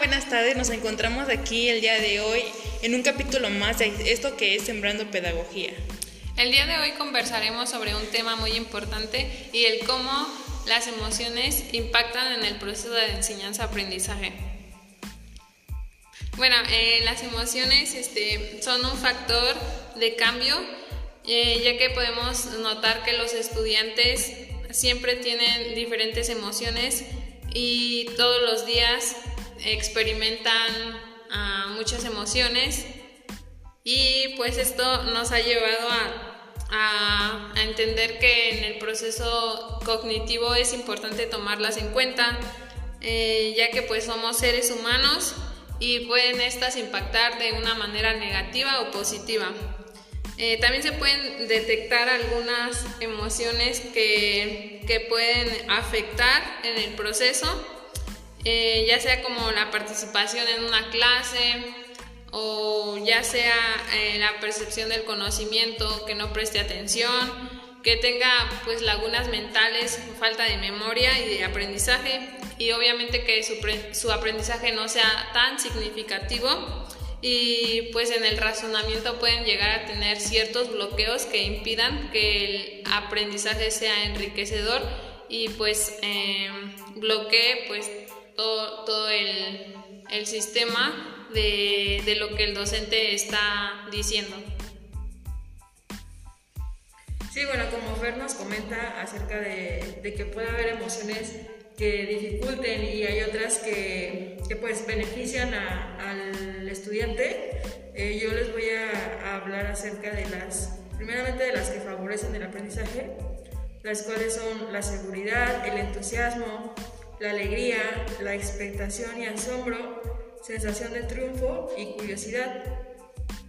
buenas tardes. Nos encontramos aquí el día de hoy en un capítulo más de esto que es Sembrando Pedagogía. El día de hoy conversaremos sobre un tema muy importante y el cómo las emociones impactan en el proceso de enseñanza-aprendizaje. Bueno, eh, las emociones este, son un factor de cambio, eh, ya que podemos notar que los estudiantes siempre tienen diferentes emociones y todos los días experimentan ah, muchas emociones y pues esto nos ha llevado a, entender que en el proceso cognitivo es importante tomarlas en cuenta eh, ya que pues somos seres humanos y pueden estas impactar de una manera negativa o positiva. Eh, también se pueden detectar algunas emociones que, que pueden afectar en el proceso eh, ya sea como la participación en una clase o ya sea eh, la percepción del conocimiento, que no preste atención, que tenga pues lagunas mentales, falta de memoria y de aprendizaje. Y obviamente que su, su aprendizaje no sea tan significativo y pues en el razonamiento pueden llegar a tener ciertos bloqueos que impidan que el aprendizaje sea enriquecedor y pues eh, bloquee pues todo, el, sistema de, lo que el docente está diciendo. Sí, bueno, como Fer nos comenta acerca de, que puede haber emociones que dificulten y hay otras que, pues benefician al estudiante, eh, yo les voy a, hablar acerca de las, primeramente de las que favorecen el aprendizaje, las cuales son la seguridad, el entusiasmo, la alegría, la expectación y asombro, sensación de triunfo y curiosidad.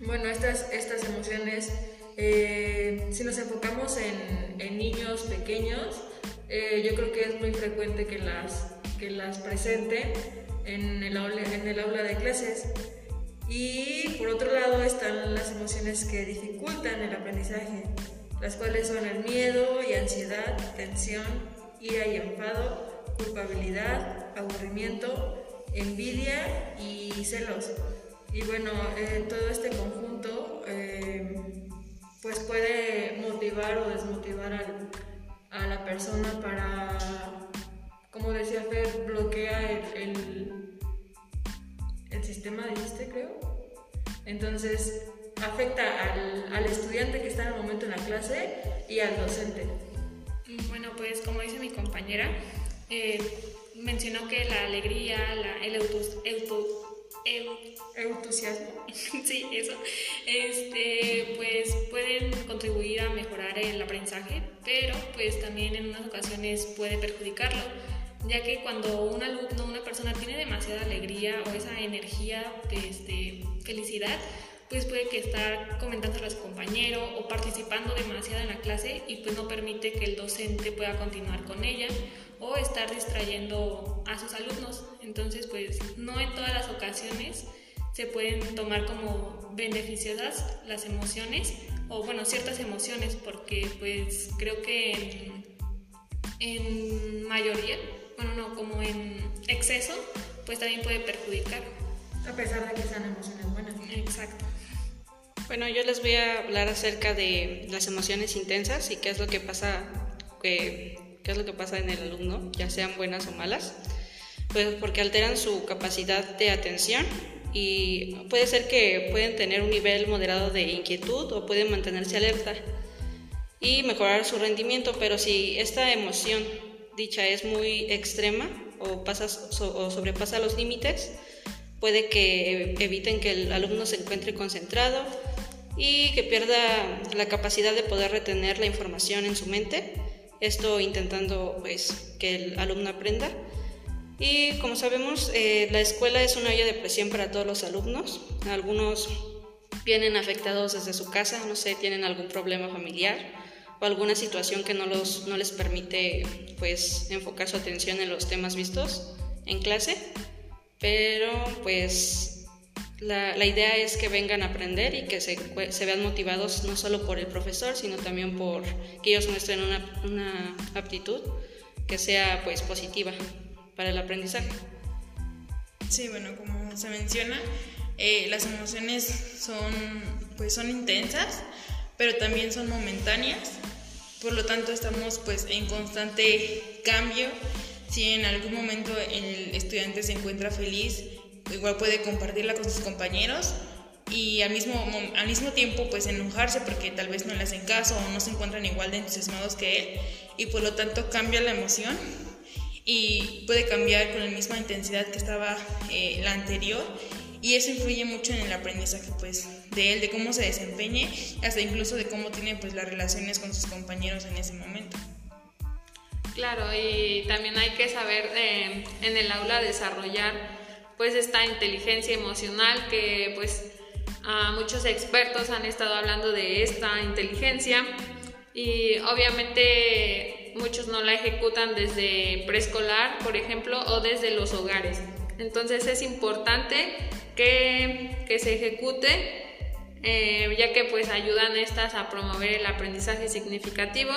Bueno, estas, estas emociones, eh, si nos enfocamos en, niños pequeños, eh, yo creo que es muy frecuente que las, que las presenten en el, aula, en el aula de clases. Y por otro lado están las emociones que dificultan el aprendizaje, las cuales son el miedo y ansiedad, tensión, ira y enfado, culpabilidad, aburrimiento, envidia y celos. Y bueno, eh, todo este conjunto eh, pues puede motivar o desmotivar a la persona para, como decía Fer, bloquea el, el, sistema, dijiste creo. Entonces afecta al, al estudiante que está en el momento en la clase y al docente. Bueno, pues como dice mi compañera, eh, mencionó que la alegría, el entusiasmo, sí, eso, este, pues pueden contribuir a mejorar el aprendizaje, pero pues también en unas ocasiones puede perjudicarlo, ya que cuando un alumno, una persona tiene demasiada alegría o esa energía este, felicidad, pues puede que estar comentando a su compañero o participando demasiado en la clase y pues no permite que el docente pueda continuar con ella o estar distrayendo a sus alumnos. Entonces, pues no en todas las ocasiones se pueden tomar como beneficiosas las emociones o bueno, ciertas emociones porque pues creo que en, mayoría, bueno, no, como en exceso, pues también puede perjudicar. A pesar de que sean emociones buenas. Exacto. Bueno, yo les voy a hablar acerca de las emociones intensas y qué es lo que pasa qué es lo que pasa en el alumno, ya sean buenas o malas, pues porque alteran su capacidad de atención y puede ser que pueden tener un nivel moderado de inquietud o pueden mantenerse alerta y mejorar su rendimiento, pero si esta emoción dicha es muy extrema o, pasa, o sobrepasa los límites, puede que eviten que el alumno se encuentre concentrado y que pierda la capacidad de poder retener la información en su mente esto intentando pues, que el alumno aprenda. Y como sabemos, eh, la escuela es una olla de presión para todos los alumnos. Algunos vienen afectados desde su casa, no sé, tienen algún problema familiar o alguna situación que no, los, no les permite pues, enfocar su atención en los temas vistos en clase. Pero pues la, idea es que vengan a aprender y que se, vean motivados no solo por el profesor, sino también por que ellos muestren una, aptitud que sea pues positiva para el aprendizaje. Sí, bueno, como se menciona, eh, las emociones son, pues, son intensas, pero también son momentáneas. Por lo tanto, estamos pues en constante cambio. Si en algún momento el estudiante se encuentra feliz, igual puede compartirla con sus compañeros y al mismo, al mismo tiempo pues enojarse porque tal vez no le hacen caso o no se encuentran igual de entusiasmados que él y por lo tanto cambia la emoción y puede cambiar con la misma intensidad que estaba eh, la anterior y eso influye mucho en el aprendizaje pues de él, de cómo se desempeñe, hasta incluso de cómo tiene pues las relaciones con sus compañeros en ese momento. Claro, y también hay que saber eh, en el aula desarrollar pues esta inteligencia emocional que pues a muchos expertos han estado hablando de esta inteligencia y obviamente muchos no la ejecutan desde preescolar, por ejemplo, o desde los hogares. Entonces es importante que, que se ejecute, eh, ya que pues ayudan estas a promover el aprendizaje significativo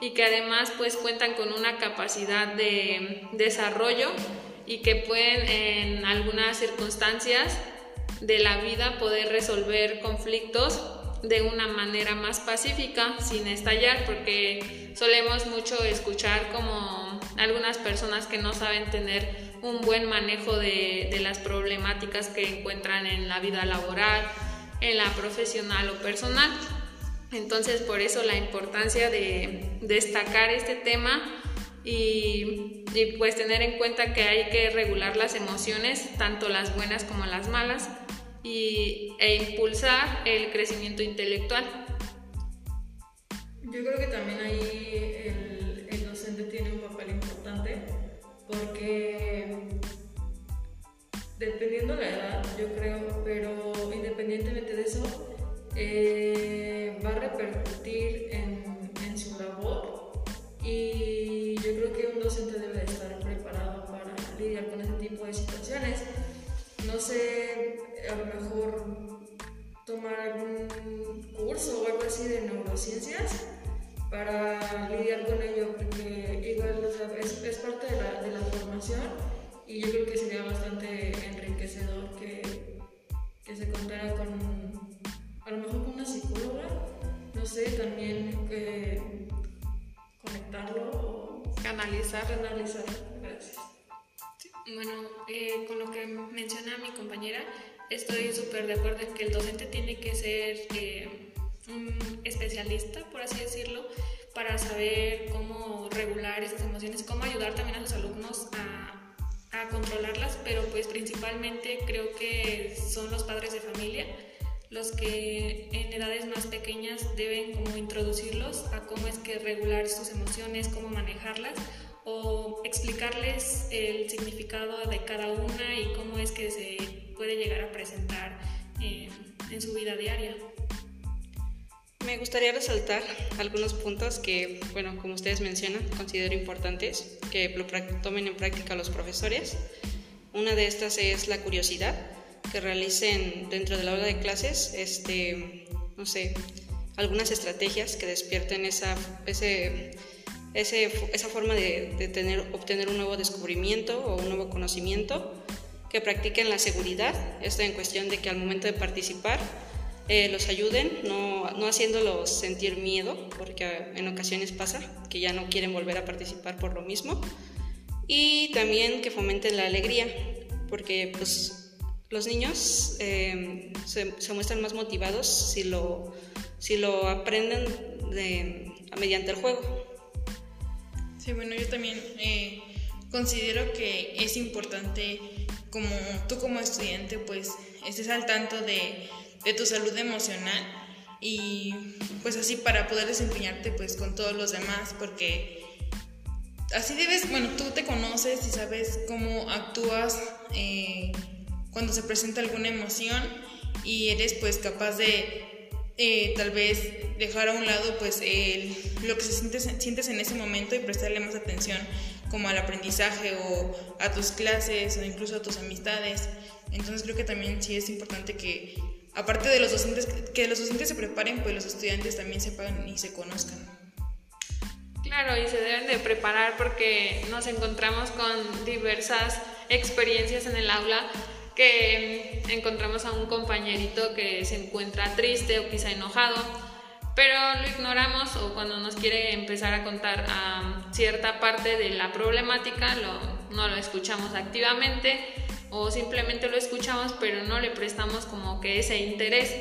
y que además pues cuentan con una capacidad de desarrollo y que pueden en algunas circunstancias de la vida poder resolver conflictos de una manera más pacífica, sin estallar, porque solemos mucho escuchar como algunas personas que no saben tener un buen manejo de, las problemáticas que encuentran en la vida laboral, en la profesional o personal. Entonces, por eso la importancia de destacar este tema y, y, pues tener en cuenta que hay que regular las emociones, tanto las buenas como las malas, y, e impulsar el crecimiento intelectual. Yo creo que también ahí el, el docente tiene un papel importante porque dependiendo la edad, yo creo, pero independientemente de eso, eh, va a repercutir en, su labor y yo creo que un docente debe estar preparado para lidiar con ese tipo de situaciones. No sé, a lo mejor tomar algún curso o algo así de neurociencias para lidiar con ello, porque igual es, parte de la, de la, formación y yo creo que sería bastante enriquecedor que, que, se contara con, a lo mejor con una psicóloga, no sé, también conectarlo o canalizar. Canalizar, gracias. Bueno, eh, con lo que menciona mi compañera, estoy súper de acuerdo en que el docente tiene que ser eh, un especialista, por así decirlo, para saber cómo regular esas emociones, cómo ayudar también a sus alumnos a, a controlarlas, pero pues principalmente creo que son los padres de familia los que en edades más pequeñas deben como introducirlos a cómo es que regular sus emociones, cómo manejarlas o explicarles el significado de cada una y cómo es que se puede llegar a presentar en, su vida diaria. Me gustaría resaltar algunos puntos que, bueno, como ustedes mencionan, considero importantes que lo tomen en práctica los profesores. Una de estas es la curiosidad, que realicen dentro de la hora de clases, este, no sé, algunas estrategias que despierten esa, ese esa forma de, tener, obtener un nuevo descubrimiento o un nuevo conocimiento, que practiquen la seguridad, esto en cuestión de que al momento de participar eh, los ayuden, no, no haciéndolos sentir miedo, porque en ocasiones pasa que ya no quieren volver a participar por lo mismo, y también que fomenten la alegría, porque pues los niños eh, se, se, muestran más motivados si lo, si lo aprenden de, mediante el juego. Sí, bueno, yo también eh, considero que es importante como tú como estudiante pues estés al tanto de, de tu salud emocional y pues así para poder desempeñarte pues con todos los demás porque así debes, bueno, tú te conoces y sabes cómo actúas eh, cuando se presenta alguna emoción y eres pues capaz de eh, tal vez dejar a un lado pues el, lo que se sientes, sientes en ese momento y prestarle más atención como al aprendizaje o a tus clases o incluso a tus amistades. Entonces creo que también sí es importante que aparte de los docentes, que los docentes se preparen, pues los estudiantes también sepan y se conozcan. Claro, y se deben de preparar porque nos encontramos con diversas experiencias en el aula que encontramos a un compañerito que se encuentra triste o quizá enojado, pero lo ignoramos o cuando nos quiere empezar a contar cierta parte de la problemática no lo escuchamos activamente o simplemente lo escuchamos pero no le prestamos como que ese interés.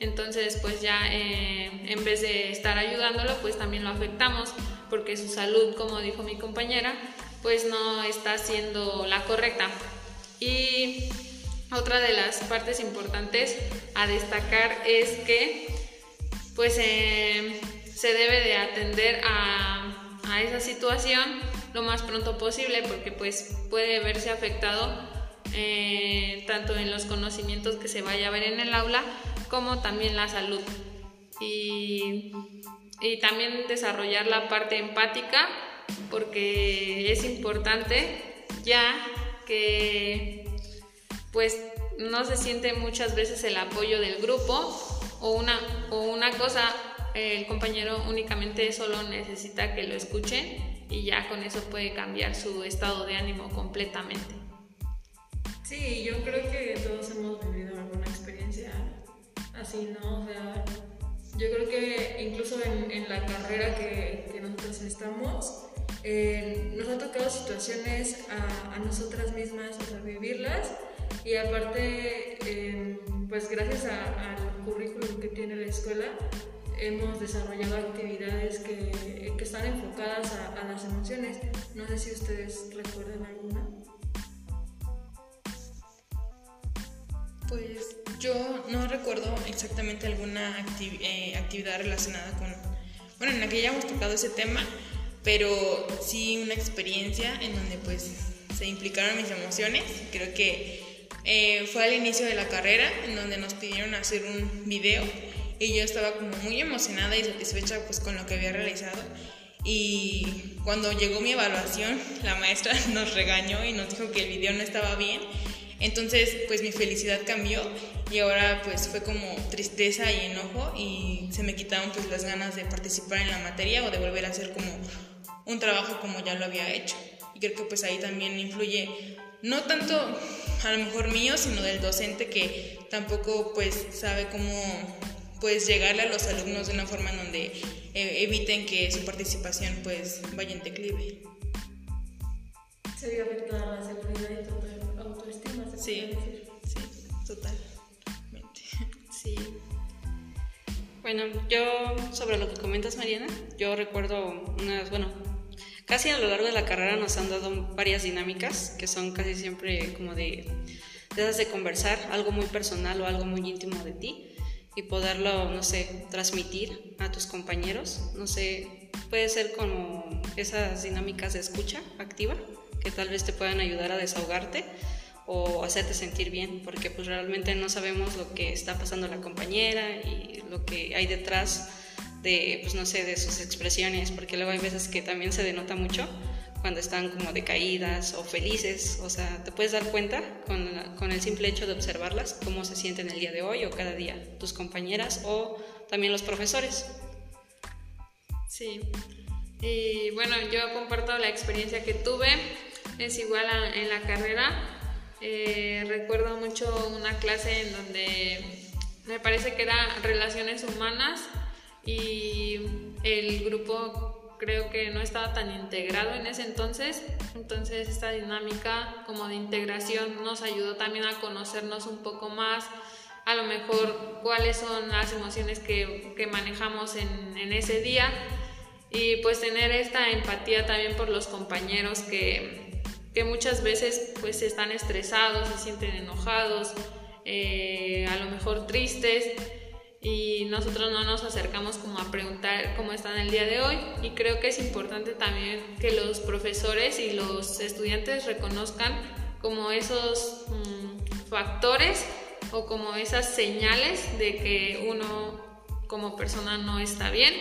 Entonces pues ya eh, en vez de estar ayudándolo pues también lo afectamos porque su salud, como dijo mi compañera, pues no está siendo la correcta. Y otra de las partes importantes a destacar es que pues eh, se debe de atender a, esa situación lo más pronto posible porque pues puede verse afectado eh, tanto en los conocimientos que se vaya a ver en el aula como también la salud y, y también desarrollar la parte empática porque es importante ya que pues no se siente muchas veces el apoyo del grupo o una, o una cosa, el compañero únicamente solo necesita que lo escuche y ya con eso puede cambiar su estado de ánimo completamente. Sí, yo creo que todos hemos vivido alguna experiencia así, ¿no? O sea, yo creo que incluso en, la carrera que, nosotros estamos, eh, nos ha tocado situaciones a, a nosotras mismas, o sea, vivirlas y aparte, em, pues gracias al currículum que tiene la escuela, hemos desarrollado actividades que, que están enfocadas a, a, las emociones. No sé si ustedes recuerdan alguna. Pues yo no recuerdo exactamente alguna eh, actividad relacionada con... Bueno, en la que ya hemos tocado ese tema, pero sí una experiencia en donde pues se implicaron mis emociones. Creo que eh, fue al inicio de la carrera en donde nos pidieron hacer un video y yo estaba como muy emocionada y satisfecha pues con lo que había realizado y cuando llegó mi evaluación la maestra nos regañó y nos dijo que el video no estaba bien entonces pues mi felicidad cambió y ahora pues fue como tristeza y enojo y se me quitaron pues las ganas de participar en la materia o de volver a hacer como un trabajo como ya lo había hecho y creo que pues ahí también influye no tanto a lo mejor mío, sino del docente que tampoco pues sabe cómo pues llegarle a los alumnos de una forma en donde eh, eviten que su participación pues vaya en declive. Se vio afectada la seguridad y se sí, sí, totalmente. Sí. Bueno, yo sobre lo que comentas Mariana, yo recuerdo unas, bueno, Casi a lo largo de la carrera nos han dado varias dinámicas que son casi siempre como de, de esas de conversar, algo muy personal o algo muy íntimo de ti y poderlo, no sé, transmitir a tus compañeros. No sé, puede ser como esas dinámicas de escucha activa que tal vez te puedan ayudar a desahogarte o hacerte sentir bien, porque pues realmente no sabemos lo que está pasando la compañera y lo que hay detrás de, pues no sé, de sus expresiones, porque luego hay veces que también se denota mucho cuando están como decaídas o felices, o sea, te puedes dar cuenta con, con, el simple hecho de observarlas, cómo se sienten el día de hoy o cada día, tus compañeras o también los profesores. Sí, y bueno, yo comparto la experiencia que tuve, es igual en la carrera, eh, recuerdo mucho una clase en donde me parece que era relaciones humanas, y el grupo creo que no estaba tan integrado en ese entonces, entonces esta dinámica como de integración nos ayudó también a conocernos un poco más, a lo mejor cuáles son las emociones que, que manejamos en, en, ese día y pues tener esta empatía también por los compañeros que, que muchas veces pues están estresados, se sienten enojados, eh, a lo mejor tristes y nosotros no nos acercamos como a preguntar cómo están el día de hoy y creo que es importante también que los profesores y los estudiantes reconozcan como esos mm, factores o como esas señales de que uno como persona no está bien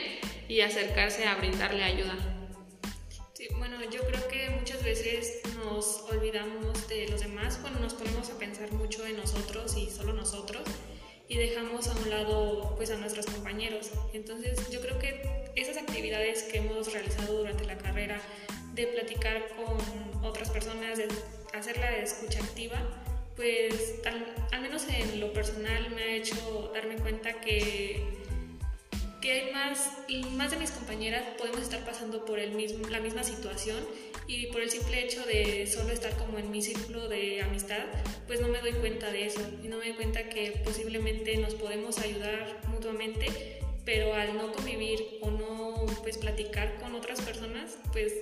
y acercarse a brindarle ayuda. Sí, bueno, yo creo que muchas veces nos olvidamos de los demás cuando nos ponemos a pensar mucho en nosotros y solo nosotros y dejamos a un lado pues a nuestros compañeros. Entonces yo creo que esas actividades que hemos realizado durante la carrera de platicar con otras personas, de hacer la escucha activa, pues al, menos en lo personal me ha hecho darme cuenta que, que hay más, más de mis compañeras podemos estar pasando por el mismo, la misma situación y por el simple hecho de solo estar como en mi círculo de amistad, pues no me doy cuenta de eso y no me doy cuenta que posiblemente nos podemos ayudar mutuamente, pero al no convivir o no pues platicar con otras personas, pues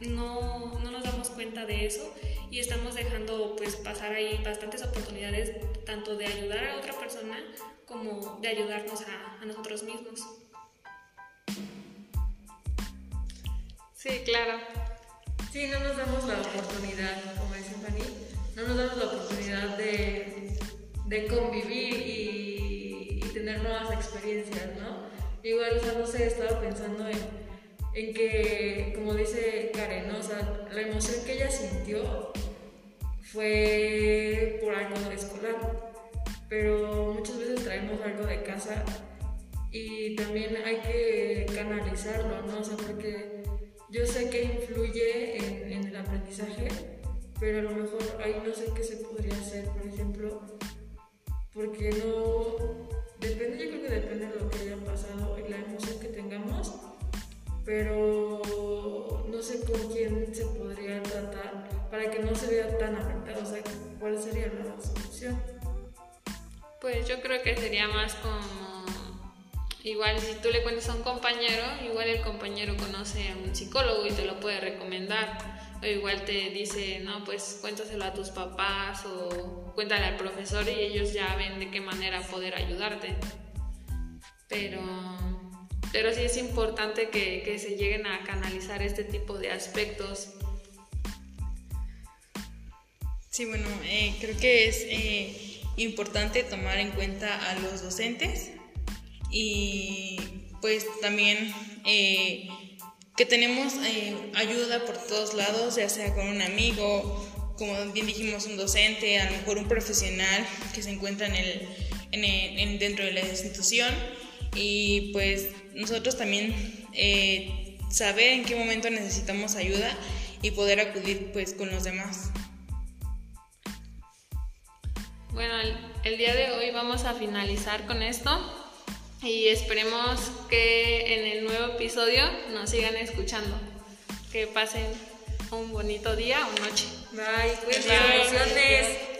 no, no nos damos cuenta de eso y estamos dejando pues pasar ahí bastantes oportunidades tanto de ayudar a otra persona como de ayudarnos a, nosotros mismos. Sí, claro. Sí, no nos damos la oportunidad, como dice Fanny, no nos damos la oportunidad de, de convivir y, y, tener nuevas experiencias, ¿no? Igual, o sea, no sé, estaba pensando en, en que, como dice Karen, ¿no? o sea, la emoción que ella sintió fue por algo escolar, pero muchas veces traemos algo de casa y también hay que canalizarlo, ¿no? O sea, porque compañero, igual el compañero conoce a un psicólogo y te lo puede recomendar. O igual te dice, no, pues cuéntaselo a tus papás o cuéntale al profesor y ellos ya ven de qué manera poder ayudarte. Pero, pero sí es importante que, que se lleguen a canalizar este tipo de aspectos Sí, bueno, eh, creo que es eh, importante tomar en cuenta a los docentes y pues también eh, que tenemos ayuda por todos lados, ya sea con un amigo, como bien dijimos, un docente, a lo mejor un profesional que se encuentra en el, en dentro de la institución y pues nosotros también saber en qué momento necesitamos ayuda y poder acudir pues con los demás. Bueno, el, día de hoy vamos a finalizar con esto y esperemos que en el nuevo episodio nos sigan escuchando. Que pasen un bonito día o noche. Bye, Bye.